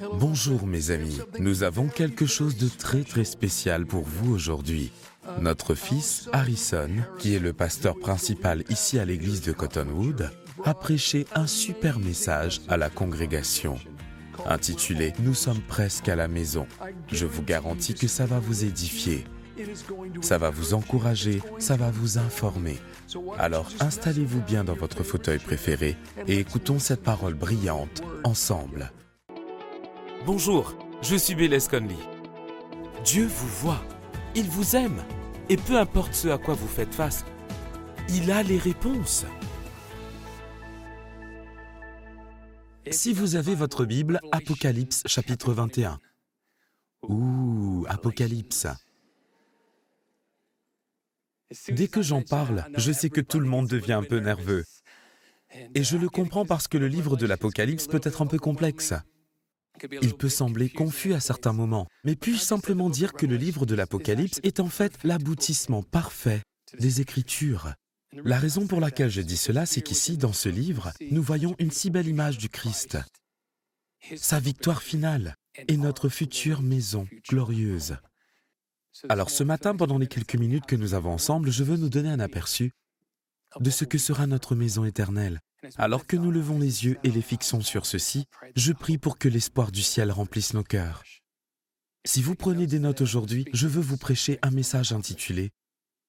Bonjour mes amis, nous avons quelque chose de très très spécial pour vous aujourd'hui. Notre fils Harrison, qui est le pasteur principal ici à l'église de Cottonwood, a prêché un super message à la congrégation intitulé Nous sommes presque à la maison. Je vous garantis que ça va vous édifier. Ça va vous encourager, ça va vous informer. Alors installez-vous bien dans votre fauteuil préféré et écoutons cette parole brillante ensemble. Bonjour, je suis Bélez Conley. Dieu vous voit, il vous aime, et peu importe ce à quoi vous faites face, il a les réponses. Si vous avez votre Bible, Apocalypse chapitre 21. Ouh, Apocalypse. Dès que j'en parle, je sais que tout le monde devient un peu nerveux. Et je le comprends parce que le livre de l'Apocalypse peut être un peu complexe. Il peut sembler confus à certains moments, mais puis-je simplement dire que le livre de l'Apocalypse est en fait l'aboutissement parfait des Écritures? La raison pour laquelle je dis cela, c'est qu'ici, dans ce livre, nous voyons une si belle image du Christ, sa victoire finale et notre future maison glorieuse. Alors ce matin, pendant les quelques minutes que nous avons ensemble, je veux nous donner un aperçu de ce que sera notre maison éternelle. Alors que nous levons les yeux et les fixons sur ceci, je prie pour que l'espoir du ciel remplisse nos cœurs. Si vous prenez des notes aujourd'hui, je veux vous prêcher un message intitulé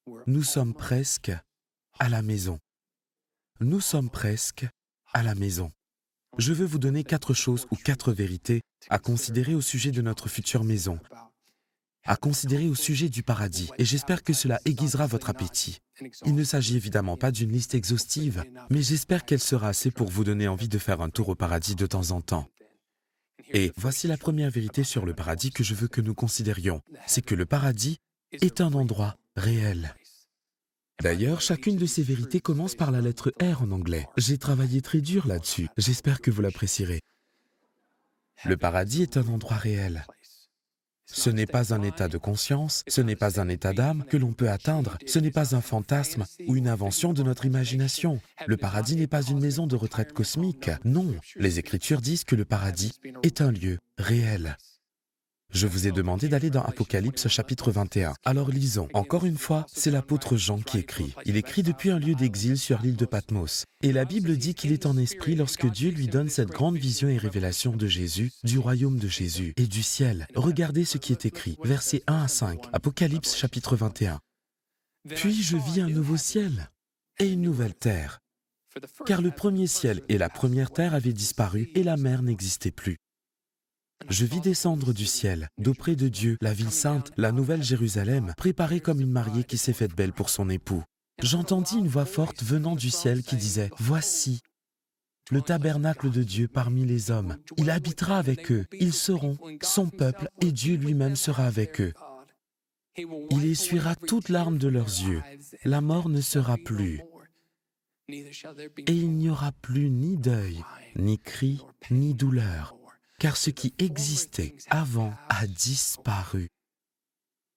⁇ Nous sommes presque à la maison. Nous sommes presque à la maison. Je veux vous donner quatre choses ou quatre vérités à considérer au sujet de notre future maison, à considérer au sujet du paradis, et j'espère que cela aiguisera votre appétit. Il ne s'agit évidemment pas d'une liste exhaustive, mais j'espère qu'elle sera assez pour vous donner envie de faire un tour au paradis de temps en temps. Et voici la première vérité sur le paradis que je veux que nous considérions, c'est que le paradis est un endroit réel. D'ailleurs, chacune de ces vérités commence par la lettre R en anglais. J'ai travaillé très dur là-dessus, j'espère que vous l'apprécierez. Le paradis est un endroit réel. Ce n'est pas un état de conscience, ce n'est pas un état d'âme que l'on peut atteindre, ce n'est pas un fantasme ou une invention de notre imagination. Le paradis n'est pas une maison de retraite cosmique. Non, les Écritures disent que le paradis est un lieu réel. Je vous ai demandé d'aller dans Apocalypse chapitre 21. Alors lisons. Encore une fois, c'est l'apôtre Jean qui écrit. Il écrit depuis un lieu d'exil sur l'île de Patmos. Et la Bible dit qu'il est en esprit lorsque Dieu lui donne cette grande vision et révélation de Jésus, du royaume de Jésus et du ciel. Regardez ce qui est écrit. Versets 1 à 5. Apocalypse chapitre 21. Puis je vis un nouveau ciel et une nouvelle terre. Car le premier ciel et la première terre avaient disparu et la mer n'existait plus. Je vis descendre du ciel, d'auprès de Dieu, la ville sainte, la nouvelle Jérusalem, préparée comme une mariée qui s'est faite belle pour son époux. J'entendis une voix forte venant du ciel qui disait, Voici le tabernacle de Dieu parmi les hommes. Il habitera avec eux, ils seront son peuple et Dieu lui-même sera avec eux. Il essuiera toute larmes de leurs yeux. La mort ne sera plus. Et il n'y aura plus ni deuil, ni cri, ni douleur car ce qui existait avant a disparu.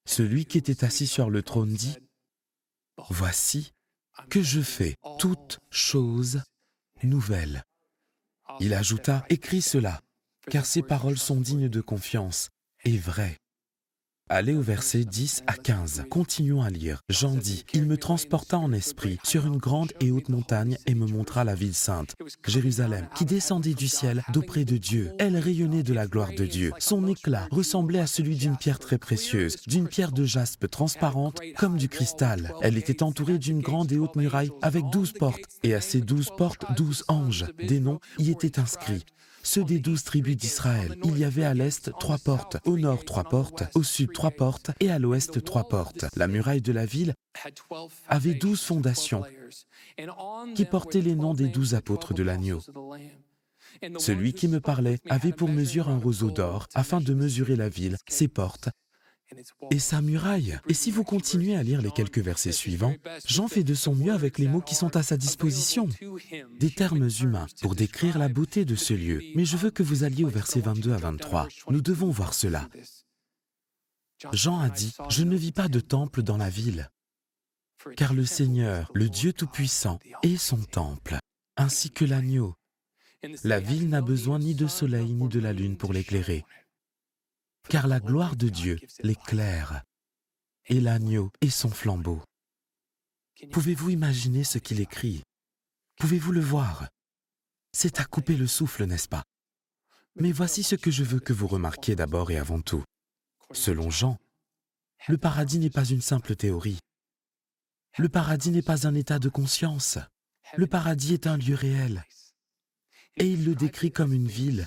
Celui qui était assis sur le trône dit, Voici que je fais toutes choses nouvelles. Il ajouta, Écris cela, car ces paroles sont dignes de confiance et vraies. Allez au verset 10 à 15. Continuons à lire. Jean dit, Il me transporta en esprit sur une grande et haute montagne et me montra la ville sainte, Jérusalem, qui descendait du ciel d'auprès de Dieu. Elle rayonnait de la gloire de Dieu. Son éclat ressemblait à celui d'une pierre très précieuse, d'une pierre de jaspe transparente comme du cristal. Elle était entourée d'une grande et haute muraille avec douze portes, et à ces douze portes douze anges. Des noms y étaient inscrits ceux des douze tribus d'Israël. Il y avait à l'est trois portes, au nord trois portes, au sud trois portes et à l'ouest trois portes. La muraille de la ville avait douze fondations qui portaient les noms des douze apôtres de l'agneau. Celui qui me parlait avait pour mesure un roseau d'or afin de mesurer la ville, ses portes et sa muraille. Et si vous continuez à lire les quelques versets suivants, Jean fait de son mieux avec les mots qui sont à sa disposition, des termes humains pour décrire la beauté de ce lieu. Mais je veux que vous alliez au verset 22 à 23. Nous devons voir cela. Jean a dit, Je ne vis pas de temple dans la ville, car le Seigneur, le Dieu Tout-Puissant, est son temple, ainsi que l'agneau. La ville n'a besoin ni de soleil ni de la lune pour l'éclairer, car la gloire de Dieu l'éclaire, et l'agneau est son flambeau. Pouvez-vous imaginer ce qu'il écrit? Pouvez-vous le voir? C'est à couper le souffle, n'est-ce pas? Mais voici ce que je veux que vous remarquiez d'abord et avant tout. Selon Jean, le paradis n'est pas une simple théorie. Le paradis n'est pas un état de conscience. Le paradis est un lieu réel. Et il le décrit comme une ville,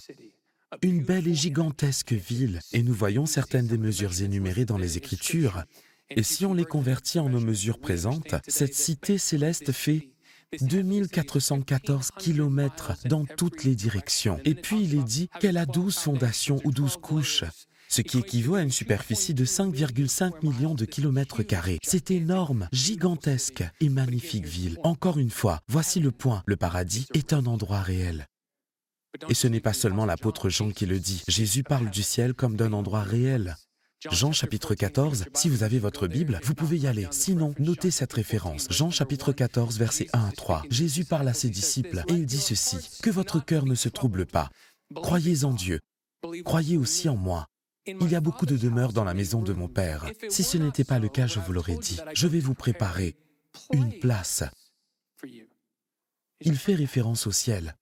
une belle et gigantesque ville. Et nous voyons certaines des mesures énumérées dans les Écritures. Et si on les convertit en nos mesures présentes, cette cité céleste fait 2414 kilomètres dans toutes les directions. Et puis il est dit qu'elle a 12 fondations ou 12 couches, ce qui équivaut à une superficie de 5,5 millions de kilomètres carrés. C'est énorme, gigantesque et magnifique ville. Encore une fois, voici le point, le paradis est un endroit réel. Et ce n'est pas seulement l'apôtre Jean qui le dit, Jésus parle du ciel comme d'un endroit réel. Jean chapitre 14, si vous avez votre Bible, vous pouvez y aller. Sinon, notez cette référence. Jean chapitre 14, versets 1 à 3. Jésus parle à ses disciples et il dit ceci, Que votre cœur ne se trouble pas. Croyez en Dieu. Croyez aussi en moi. Il y a beaucoup de demeures dans la maison de mon Père. Si ce n'était pas le cas, je vous l'aurais dit. Je vais vous préparer une place. Il fait référence au ciel.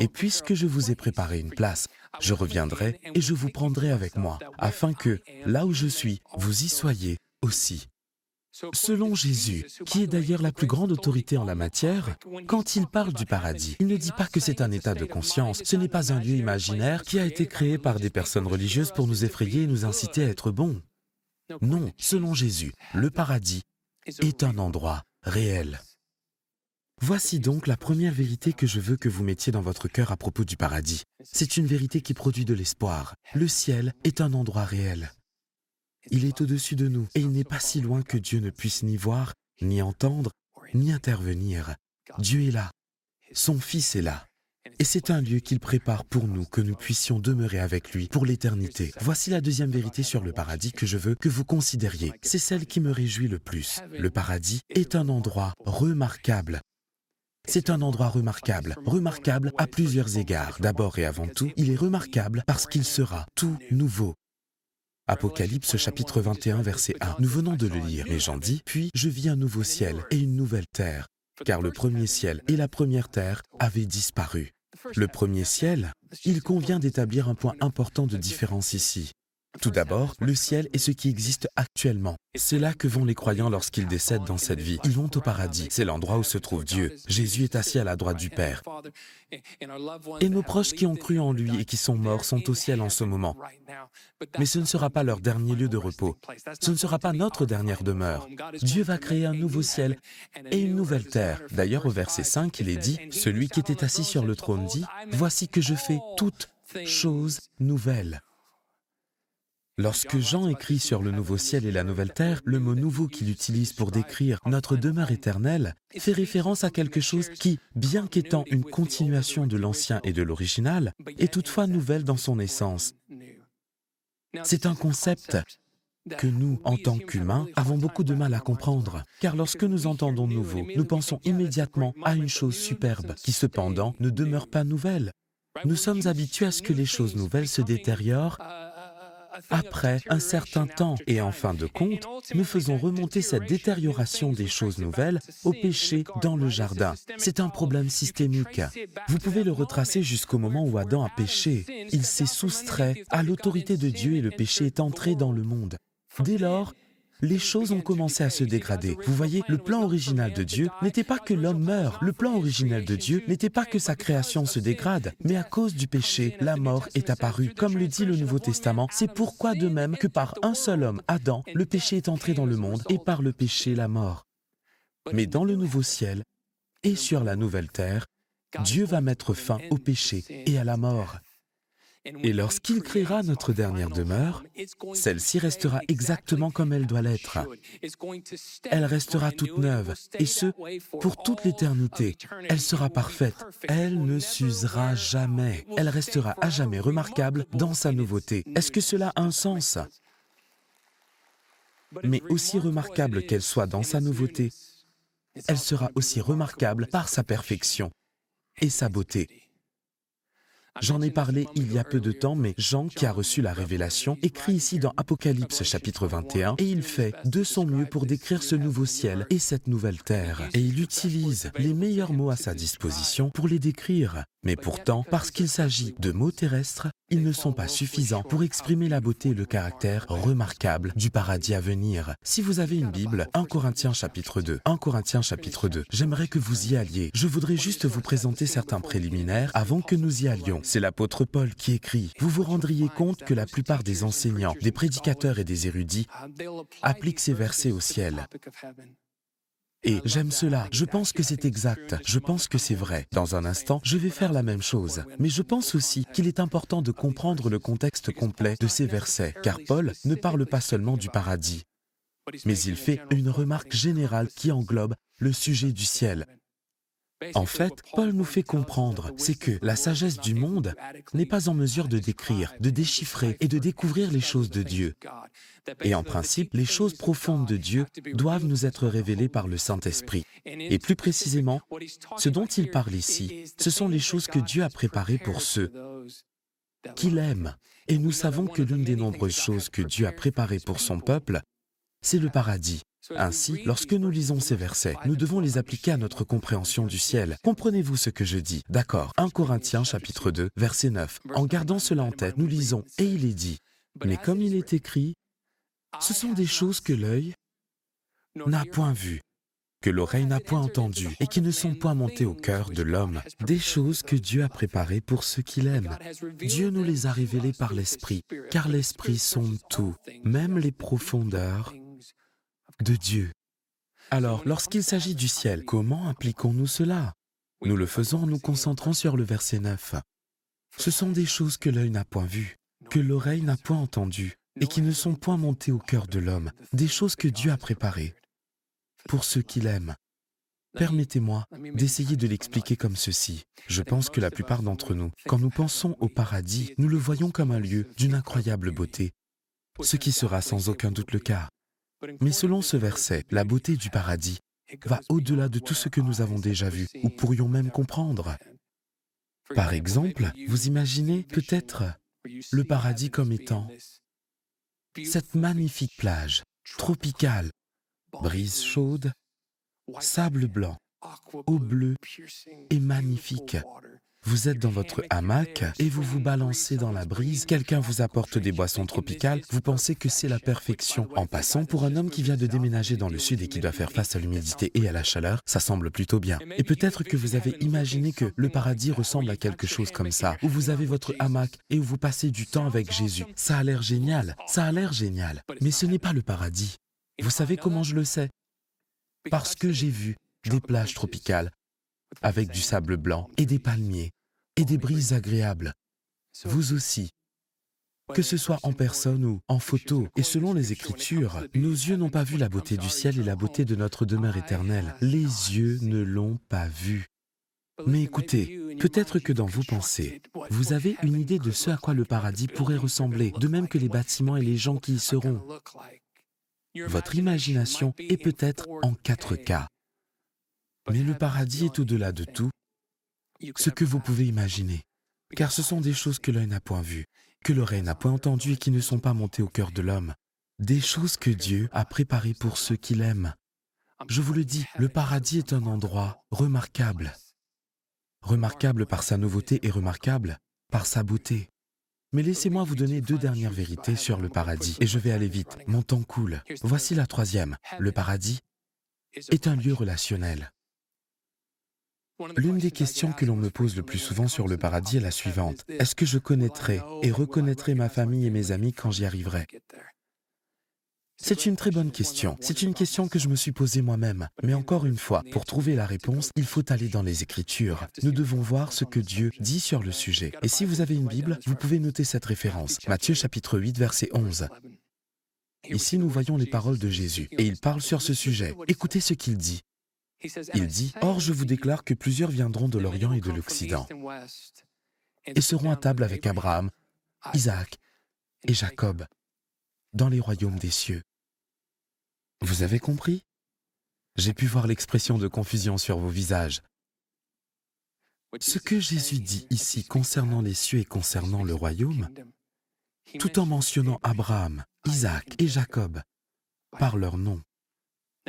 Et puisque je vous ai préparé une place, je reviendrai et je vous prendrai avec moi, afin que, là où je suis, vous y soyez aussi. Selon Jésus, qui est d'ailleurs la plus grande autorité en la matière, quand il parle du paradis, il ne dit pas que c'est un état de conscience, ce n'est pas un lieu imaginaire qui a été créé par des personnes religieuses pour nous effrayer et nous inciter à être bons. Non, selon Jésus, le paradis est un endroit réel. Voici donc la première vérité que je veux que vous mettiez dans votre cœur à propos du paradis. C'est une vérité qui produit de l'espoir. Le ciel est un endroit réel. Il est au-dessus de nous et il n'est pas si loin que Dieu ne puisse ni voir, ni entendre, ni intervenir. Dieu est là. Son Fils est là. Et c'est un lieu qu'il prépare pour nous que nous puissions demeurer avec lui pour l'éternité. Voici la deuxième vérité sur le paradis que je veux que vous considériez. C'est celle qui me réjouit le plus. Le paradis est un endroit remarquable c'est un endroit remarquable, remarquable à plusieurs égards. D'abord et avant tout, il est remarquable parce qu'il sera tout nouveau. Apocalypse chapitre 21 verset 1. Nous venons de le lire, mais j'en dis, puis je vis un nouveau ciel et une nouvelle terre, car le premier ciel et la première terre avaient disparu. Le premier ciel, il convient d'établir un point important de différence ici. Tout d'abord, le ciel est ce qui existe actuellement. C'est là que vont les croyants lorsqu'ils décèdent dans cette vie. Ils vont au paradis. C'est l'endroit où se trouve Dieu. Jésus est assis à la droite du Père. Et nos proches qui ont cru en lui et qui sont morts sont au ciel en ce moment. Mais ce ne sera pas leur dernier lieu de repos. Ce ne sera pas notre dernière demeure. Dieu va créer un nouveau ciel et une nouvelle terre. D'ailleurs, au verset 5, il est dit, Celui qui était assis sur le trône dit, Voici que je fais toutes choses nouvelles. Lorsque Jean écrit sur le nouveau ciel et la nouvelle terre, le mot nouveau qu'il utilise pour décrire notre demeure éternelle fait référence à quelque chose qui, bien qu'étant une continuation de l'ancien et de l'original, est toutefois nouvelle dans son essence. C'est un concept que nous, en tant qu'humains, avons beaucoup de mal à comprendre, car lorsque nous entendons nouveau, nous pensons immédiatement à une chose superbe, qui cependant ne demeure pas nouvelle. Nous sommes habitués à ce que les choses nouvelles se détériorent après un certain temps. Et en fin de compte, nous faisons remonter cette détérioration des choses nouvelles au péché dans le jardin. C'est un problème systémique. Vous pouvez le retracer jusqu'au moment où Adam a péché. Il s'est soustrait à l'autorité de Dieu et le péché est entré dans le monde. Dès lors, les choses ont commencé à se dégrader. Vous voyez, le plan original de Dieu n'était pas que l'homme meure. Le plan original de Dieu n'était pas que sa création se dégrade. Mais à cause du péché, la mort est apparue. Comme le dit le Nouveau Testament, c'est pourquoi de même que par un seul homme, Adam, le péché est entré dans le monde et par le péché, la mort. Mais dans le nouveau ciel et sur la nouvelle terre, Dieu va mettre fin au péché et à la mort. Et lorsqu'il créera notre dernière demeure, celle-ci restera exactement comme elle doit l'être. Elle restera toute neuve, et ce, pour toute l'éternité. Elle sera parfaite. Elle ne s'usera jamais. Elle restera à jamais remarquable dans sa nouveauté. Est-ce que cela a un sens? Mais aussi remarquable qu'elle soit dans sa nouveauté, elle sera aussi remarquable par sa perfection et sa beauté. J'en ai parlé il y a peu de temps, mais Jean, qui a reçu la révélation, écrit ici dans Apocalypse chapitre 21, et il fait de son mieux pour décrire ce nouveau ciel et cette nouvelle terre. Et il utilise les meilleurs mots à sa disposition pour les décrire. Mais pourtant, parce qu'il s'agit de mots terrestres, ils ne sont pas suffisants pour exprimer la beauté et le caractère remarquable du paradis à venir. Si vous avez une Bible, 1 Corinthiens chapitre 2, 1 Corinthiens chapitre 2, j'aimerais que vous y alliez. Je voudrais juste vous présenter certains préliminaires avant que nous y allions. C'est l'apôtre Paul qui écrit, vous vous rendriez compte que la plupart des enseignants, des prédicateurs et des érudits appliquent ces versets au ciel. Et j'aime cela, je pense que c'est exact, je pense que c'est vrai. Dans un instant, je vais faire la même chose. Mais je pense aussi qu'il est important de comprendre le contexte complet de ces versets, car Paul ne parle pas seulement du paradis, mais il fait une remarque générale qui englobe le sujet du ciel. En fait, Paul nous fait comprendre, c'est que la sagesse du monde n'est pas en mesure de décrire, de déchiffrer et de découvrir les choses de Dieu. Et en principe, les choses profondes de Dieu doivent nous être révélées par le Saint-Esprit. Et plus précisément, ce dont il parle ici, ce sont les choses que Dieu a préparées pour ceux qu'il aime. Et nous savons que l'une des nombreuses choses que Dieu a préparées pour son peuple, c'est le paradis. Ainsi, lorsque nous lisons ces versets, nous devons les appliquer à notre compréhension du ciel. Comprenez-vous ce que je dis? D'accord. 1 Corinthiens chapitre 2, verset 9. En gardant cela en tête, nous lisons, et il est dit, mais comme il est écrit, ce sont des choses que l'œil n'a point vues, que l'oreille n'a point entendues, et qui ne sont point montées au cœur de l'homme, des choses que Dieu a préparées pour ceux qu'il aime. Dieu nous les a révélées par l'Esprit, car l'Esprit sonde tout, même les profondeurs de Dieu. Alors, lorsqu'il s'agit du ciel, comment appliquons-nous cela? Nous le faisons en nous concentrant sur le verset 9. Ce sont des choses que l'œil n'a point vues, que l'oreille n'a point entendues, et qui ne sont point montées au cœur de l'homme, des choses que Dieu a préparées pour ceux qu'il aime. Permettez-moi d'essayer de l'expliquer comme ceci. Je pense que la plupart d'entre nous, quand nous pensons au paradis, nous le voyons comme un lieu d'une incroyable beauté, ce qui sera sans aucun doute le cas. Mais selon ce verset, la beauté du paradis va au-delà de tout ce que nous avons déjà vu ou pourrions même comprendre. Par exemple, vous imaginez peut-être le paradis comme étant cette magnifique plage tropicale, brise chaude, sable blanc, eau bleue et magnifique, vous êtes dans votre hamac et vous vous balancez dans la brise, quelqu'un vous apporte des boissons tropicales, vous pensez que c'est la perfection. En passant, pour un homme qui vient de déménager dans le sud et qui doit faire face à l'humidité et à la chaleur, ça semble plutôt bien. Et peut-être que vous avez imaginé que le paradis ressemble à quelque chose comme ça, où vous avez votre hamac et où vous passez du temps avec Jésus. Ça a l'air génial, ça a l'air génial, mais ce n'est pas le paradis. Vous savez comment je le sais? Parce que j'ai vu des plages tropicales avec du sable blanc et des palmiers et des brises agréables. Vous aussi. Que ce soit en personne ou en photo, et selon les Écritures, nos yeux n'ont pas vu la beauté du ciel et la beauté de notre demeure éternelle. Les yeux ne l'ont pas vu. Mais écoutez, peut-être que dans vos pensées, vous avez une idée de ce à quoi le paradis pourrait ressembler, de même que les bâtiments et les gens qui y seront. Votre imagination est peut-être en 4K. Mais le paradis est au-delà de tout ce que vous pouvez imaginer, car ce sont des choses que l'œil n'a point vues, que l'oreille n'a point entendues et qui ne sont pas montées au cœur de l'homme, des choses que Dieu a préparées pour ceux qu'il aime. Je vous le dis, le paradis est un endroit remarquable, remarquable par sa nouveauté et remarquable par sa beauté. Mais laissez-moi vous donner deux dernières vérités sur le paradis, et je vais aller vite, mon temps coule. Voici la troisième. Le paradis est un lieu relationnel. L'une des questions que l'on me pose le plus souvent sur le paradis est la suivante. Est-ce que je connaîtrai et reconnaîtrai ma famille et mes amis quand j'y arriverai? C'est une très bonne question. C'est une question que je me suis posée moi-même. Mais encore une fois, pour trouver la réponse, il faut aller dans les Écritures. Nous devons voir ce que Dieu dit sur le sujet. Et si vous avez une Bible, vous pouvez noter cette référence. Matthieu chapitre 8, verset 11. Ici, nous voyons les paroles de Jésus, et il parle sur ce sujet. Écoutez ce qu'il dit. Il dit, Or je vous déclare que plusieurs viendront de l'Orient et de l'Occident et seront à table avec Abraham, Isaac et Jacob dans les royaumes des cieux. Vous avez compris? J'ai pu voir l'expression de confusion sur vos visages. Ce que Jésus dit ici concernant les cieux et concernant le royaume, tout en mentionnant Abraham, Isaac et Jacob par leur nom,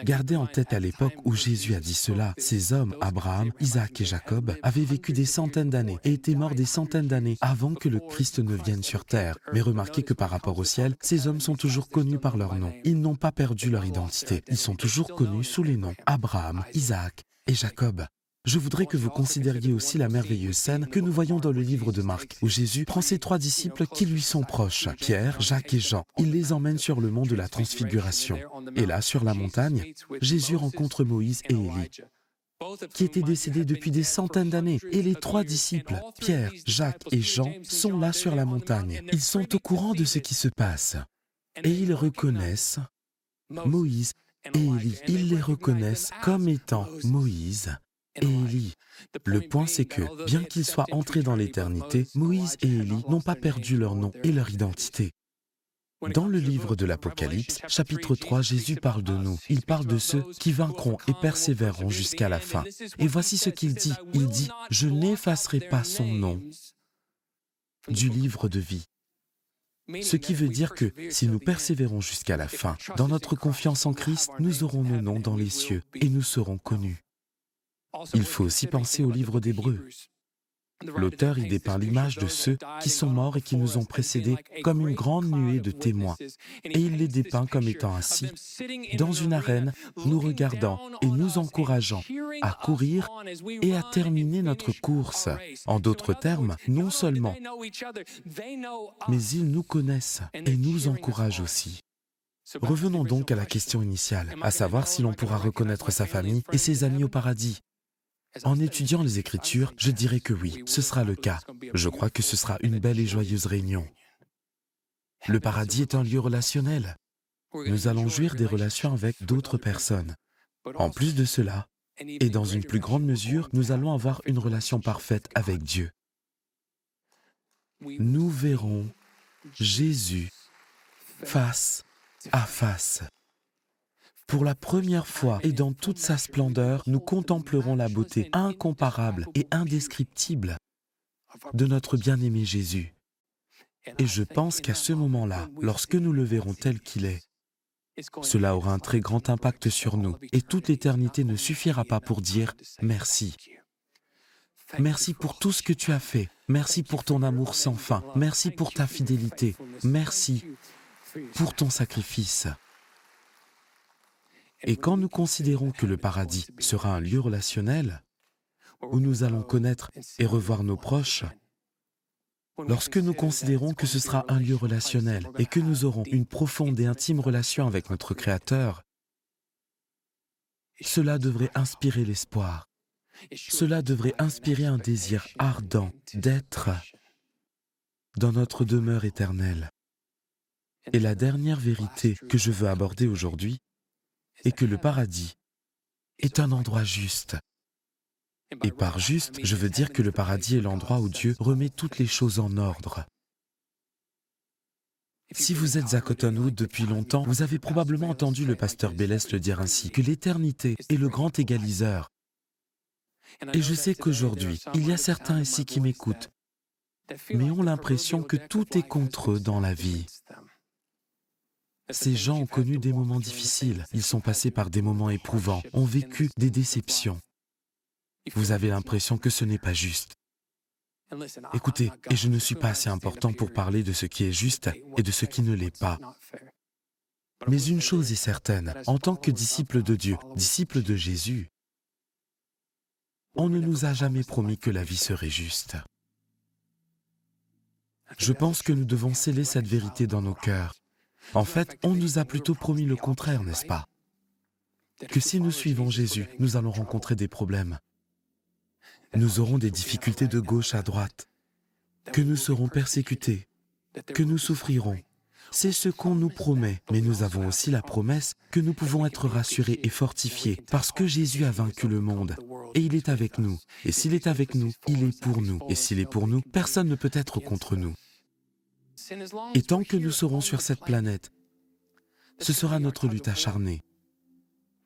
Gardez en tête à l'époque où Jésus a dit cela, ces hommes, Abraham, Isaac et Jacob, avaient vécu des centaines d'années et étaient morts des centaines d'années avant que le Christ ne vienne sur terre. Mais remarquez que par rapport au ciel, ces hommes sont toujours connus par leur nom. Ils n'ont pas perdu leur identité. Ils sont toujours connus sous les noms Abraham, Isaac et Jacob. Je voudrais que vous considériez aussi la merveilleuse scène que nous voyons dans le livre de Marc, où Jésus prend ses trois disciples qui lui sont proches, Pierre, Jacques et Jean. Il les emmène sur le mont de la transfiguration. Et là, sur la montagne, Jésus rencontre Moïse et Élie qui étaient décédés depuis des centaines d'années. Et les trois disciples, Pierre, Jacques et Jean, sont là sur la montagne. Ils sont au courant de ce qui se passe. Et ils reconnaissent Moïse et Élie. Ils les reconnaissent comme étant Moïse et Élie. Le point, c'est que, bien qu'ils soient entrés dans l'éternité, Moïse et Élie n'ont pas perdu leur nom et leur identité. Dans le livre de l'Apocalypse, chapitre 3, Jésus parle de nous. Il parle de ceux qui vaincront et persévéreront jusqu'à la fin. Et voici ce qu'il dit. Il dit, je n'effacerai pas son nom du livre de vie. Ce qui veut dire que si nous persévérons jusqu'à la fin, dans notre confiance en Christ, nous aurons nos noms dans les cieux et nous serons connus. Il faut aussi penser au livre d'Hébreu. L'auteur y dépeint l'image de ceux qui sont morts et qui nous ont précédés comme une grande nuée de témoins. Et il les dépeint comme étant assis dans une arène, nous regardant et nous encourageant à courir et à terminer notre course. En d'autres termes, non seulement, mais ils nous connaissent et nous encouragent aussi. Revenons donc à la question initiale, à savoir si l'on pourra reconnaître sa famille et ses amis au paradis. En étudiant les Écritures, je dirais que oui, ce sera le cas. Je crois que ce sera une belle et joyeuse réunion. Le paradis est un lieu relationnel. Nous allons jouir des relations avec d'autres personnes. En plus de cela, et dans une plus grande mesure, nous allons avoir une relation parfaite avec Dieu. Nous verrons Jésus face à face. Pour la première fois et dans toute sa splendeur, nous contemplerons la beauté incomparable et indescriptible de notre bien-aimé Jésus. Et je pense qu'à ce moment-là, lorsque nous le verrons tel qu'il est, cela aura un très grand impact sur nous et toute l'éternité ne suffira pas pour dire merci. Merci pour tout ce que tu as fait. Merci pour ton amour sans fin. Merci pour ta fidélité. Merci pour ton sacrifice. Et quand nous considérons que le paradis sera un lieu relationnel, où nous allons connaître et revoir nos proches, lorsque nous considérons que ce sera un lieu relationnel et que nous aurons une profonde et intime relation avec notre Créateur, cela devrait inspirer l'espoir. Cela devrait inspirer un désir ardent d'être dans notre demeure éternelle. Et la dernière vérité que je veux aborder aujourd'hui, et que le paradis est un endroit juste. Et par juste, je veux dire que le paradis est l'endroit où Dieu remet toutes les choses en ordre. Si vous êtes à Cottonwood depuis longtemps, vous avez probablement entendu le pasteur Bélès le dire ainsi, que l'éternité est le grand égaliseur. Et je sais qu'aujourd'hui, il y a certains ici qui m'écoutent, mais ont l'impression que tout est contre eux dans la vie. Ces gens ont connu des moments difficiles, ils sont passés par des moments éprouvants, ont vécu des déceptions. Vous avez l'impression que ce n'est pas juste. Écoutez, et je ne suis pas assez important pour parler de ce qui est juste et de ce qui ne l'est pas. Mais une chose est certaine, en tant que disciple de Dieu, disciple de Jésus, on ne nous a jamais promis que la vie serait juste. Je pense que nous devons sceller cette vérité dans nos cœurs en fait, on nous a plutôt promis le contraire, n'est-ce pas? Que si nous suivons Jésus, nous allons rencontrer des problèmes. Nous aurons des difficultés de gauche à droite, que nous serons persécutés, que nous souffrirons. C'est ce qu'on nous promet, mais nous avons aussi la promesse que nous pouvons être rassurés et fortifiés parce que Jésus a vaincu le monde et il est avec nous. Et s'il est avec nous, il est pour nous. Et s'il est pour nous, personne ne peut être contre nous. Et tant que nous serons sur cette planète, ce sera notre lutte acharnée.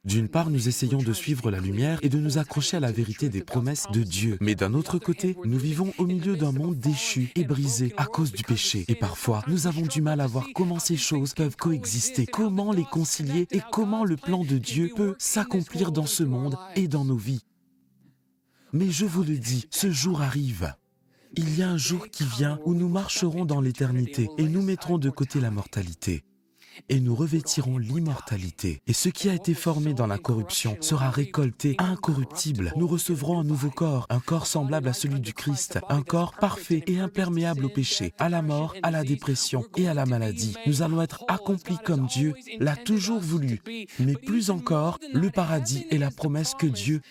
D'une part, nous essayons de suivre la lumière et de nous accrocher à la vérité des promesses de Dieu. Mais d'un autre côté, nous vivons au milieu d'un monde déchu et brisé à cause du péché. Et parfois, nous avons du mal à voir comment ces choses peuvent coexister, comment les concilier et comment le plan de Dieu peut s'accomplir dans ce monde et dans nos vies. Mais je vous le dis, ce jour arrive. Il y a un jour qui vient où nous marcherons dans l'éternité et nous mettrons de côté la mortalité et nous revêtirons l'immortalité. Et ce qui a été formé dans la corruption sera récolté incorruptible. Nous recevrons un nouveau corps, un corps semblable à celui du Christ, un corps parfait et imperméable au péché, à la mort, à la dépression et à la maladie. Nous allons être accomplis comme Dieu l'a toujours voulu. Mais plus encore, le paradis est la promesse que Dieu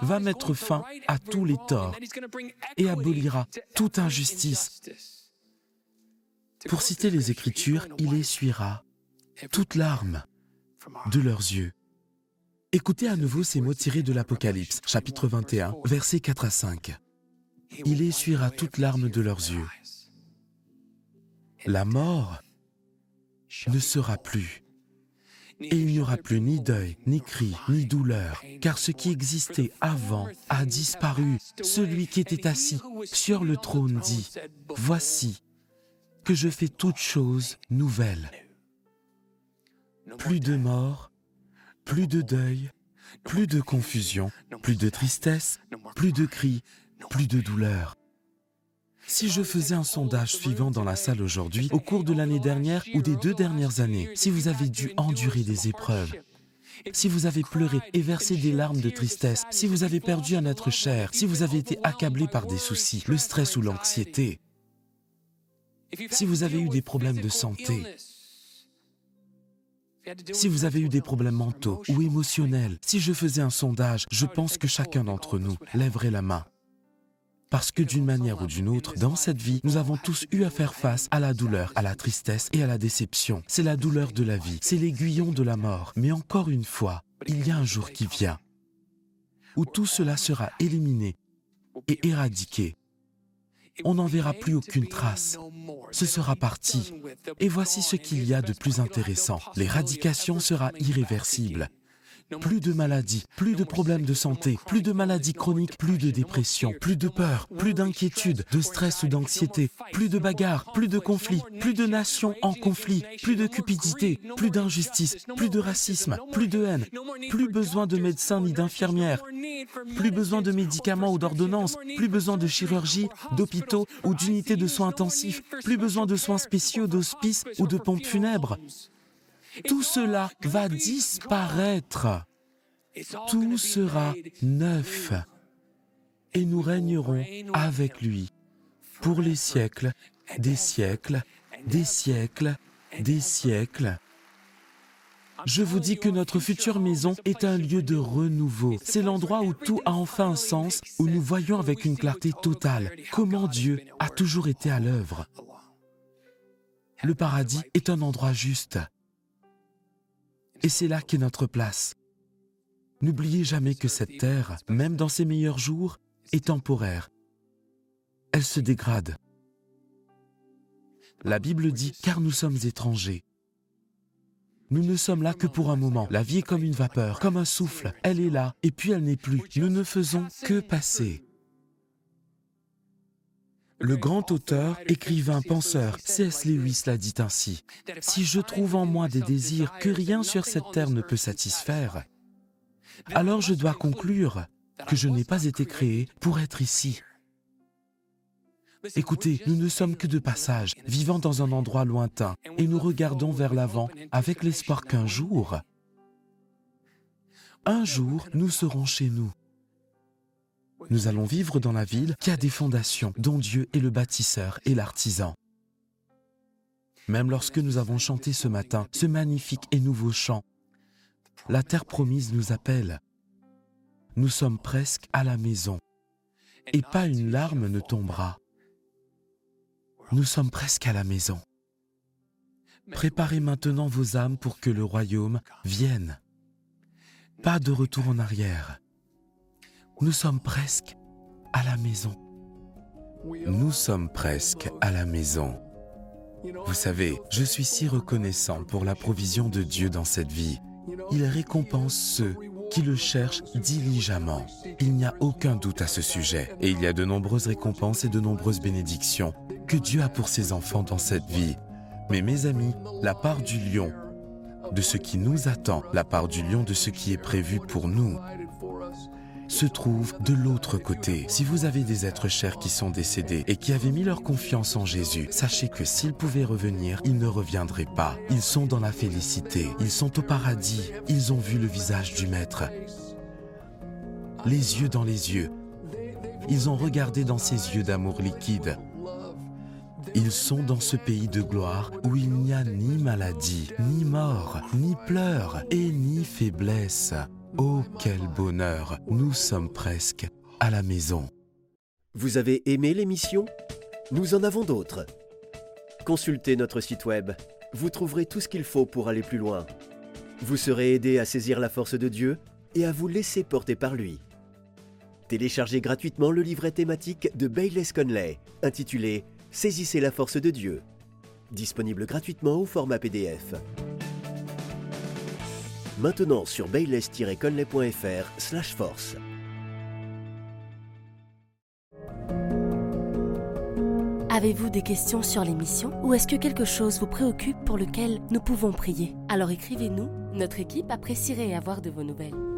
va mettre fin à tous les torts et abolira toute injustice. Pour citer les Écritures, il essuiera toute larme de leurs yeux. Écoutez à nouveau ces mots tirés de l'Apocalypse, chapitre 21, versets 4 à 5. Il essuiera toute larme de leurs yeux. La mort ne sera plus. Et il n'y aura plus ni deuil, ni cri, ni douleur, car ce qui existait avant a disparu. Celui qui était assis sur le trône dit, Voici que je fais toutes choses nouvelles plus de mort, plus de deuil, plus de confusion, plus de tristesse, plus de cris, plus de douleur. Si je faisais un sondage suivant dans la salle aujourd'hui, au cours de l'année dernière ou des deux dernières années, si vous avez dû endurer des épreuves, si vous avez pleuré et versé des larmes de tristesse, si vous avez perdu un être cher, si vous avez été accablé par des soucis, le stress ou l'anxiété, si vous avez eu des problèmes de santé, si vous avez eu des problèmes mentaux ou émotionnels, si je faisais un sondage, je pense que chacun d'entre nous lèverait la main. Parce que d'une manière ou d'une autre, dans cette vie, nous avons tous eu à faire face à la douleur, à la tristesse et à la déception. C'est la douleur de la vie, c'est l'aiguillon de la mort. Mais encore une fois, il y a un jour qui vient où tout cela sera éliminé et éradiqué on n'en verra plus aucune trace. Ce sera parti. Et voici ce qu'il y a de plus intéressant. L'éradication sera irréversible. Plus de maladies, plus de problèmes de santé, plus de maladies chroniques, plus de dépression, plus de peur, plus d'inquiétude, de stress ou d'anxiété, plus de bagarres, plus de conflits, plus de nations en conflit, plus de cupidité, plus d'injustice, plus de racisme, plus de haine, plus besoin de médecins ni d'infirmières, plus besoin de médicaments ou d'ordonnances, plus besoin de chirurgie, d'hôpitaux ou d'unités de soins intensifs, plus besoin de soins spéciaux, d'hospices ou de pompes funèbres. Tout cela va disparaître. Tout sera neuf. Et nous régnerons avec lui pour les siècles, des siècles, des siècles, des siècles. Je vous dis que notre future maison est un lieu de renouveau. C'est l'endroit où tout a enfin un sens, où nous voyons avec une clarté totale comment Dieu a toujours été à l'œuvre. Le paradis est un endroit juste. Et c'est là qu'est notre place. N'oubliez jamais que cette terre, même dans ses meilleurs jours, est temporaire. Elle se dégrade. La Bible dit, car nous sommes étrangers. Nous ne sommes là que pour un moment. La vie est comme une vapeur, comme un souffle. Elle est là, et puis elle n'est plus. Nous ne faisons que passer. Le grand auteur, écrivain, penseur, C.S. Lewis l'a dit ainsi. Si je trouve en moi des désirs que rien sur cette terre ne peut satisfaire, alors je dois conclure que je n'ai pas été créé pour être ici. Écoutez, nous ne sommes que de passage, vivant dans un endroit lointain, et nous regardons vers l'avant avec l'espoir qu'un jour, un jour, nous serons chez nous. Nous allons vivre dans la ville qui a des fondations, dont Dieu est le bâtisseur et l'artisan. Même lorsque nous avons chanté ce matin ce magnifique et nouveau chant, la terre promise nous appelle. Nous sommes presque à la maison, et pas une larme ne tombera. Nous sommes presque à la maison. Préparez maintenant vos âmes pour que le royaume vienne. Pas de retour en arrière. Nous sommes presque à la maison. Nous sommes presque à la maison. Vous savez, je suis si reconnaissant pour la provision de Dieu dans cette vie. Il récompense ceux qui le cherchent diligemment. Il n'y a aucun doute à ce sujet. Et il y a de nombreuses récompenses et de nombreuses bénédictions que Dieu a pour ses enfants dans cette vie. Mais mes amis, la part du lion, de ce qui nous attend, la part du lion de ce qui est prévu pour nous, se trouve de l'autre côté. Si vous avez des êtres chers qui sont décédés et qui avaient mis leur confiance en Jésus, sachez que s'ils pouvaient revenir, ils ne reviendraient pas. Ils sont dans la félicité, ils sont au paradis, ils ont vu le visage du Maître. Les yeux dans les yeux. Ils ont regardé dans ses yeux d'amour liquide. Ils sont dans ce pays de gloire où il n'y a ni maladie, ni mort, ni pleurs et ni faiblesse. Oh, quel bonheur Nous sommes presque à la maison. Vous avez aimé l'émission? Nous en avons d'autres. Consultez notre site web. Vous trouverez tout ce qu'il faut pour aller plus loin. Vous serez aidé à saisir la force de Dieu et à vous laisser porter par lui. Téléchargez gratuitement le livret thématique de Bayless Conley, intitulé Saisissez la force de Dieu. Disponible gratuitement au format PDF maintenant sur bayless-conley.fr force. Avez-vous des questions sur l'émission ou est-ce que quelque chose vous préoccupe pour lequel nous pouvons prier? Alors écrivez-nous, notre équipe apprécierait avoir de vos nouvelles.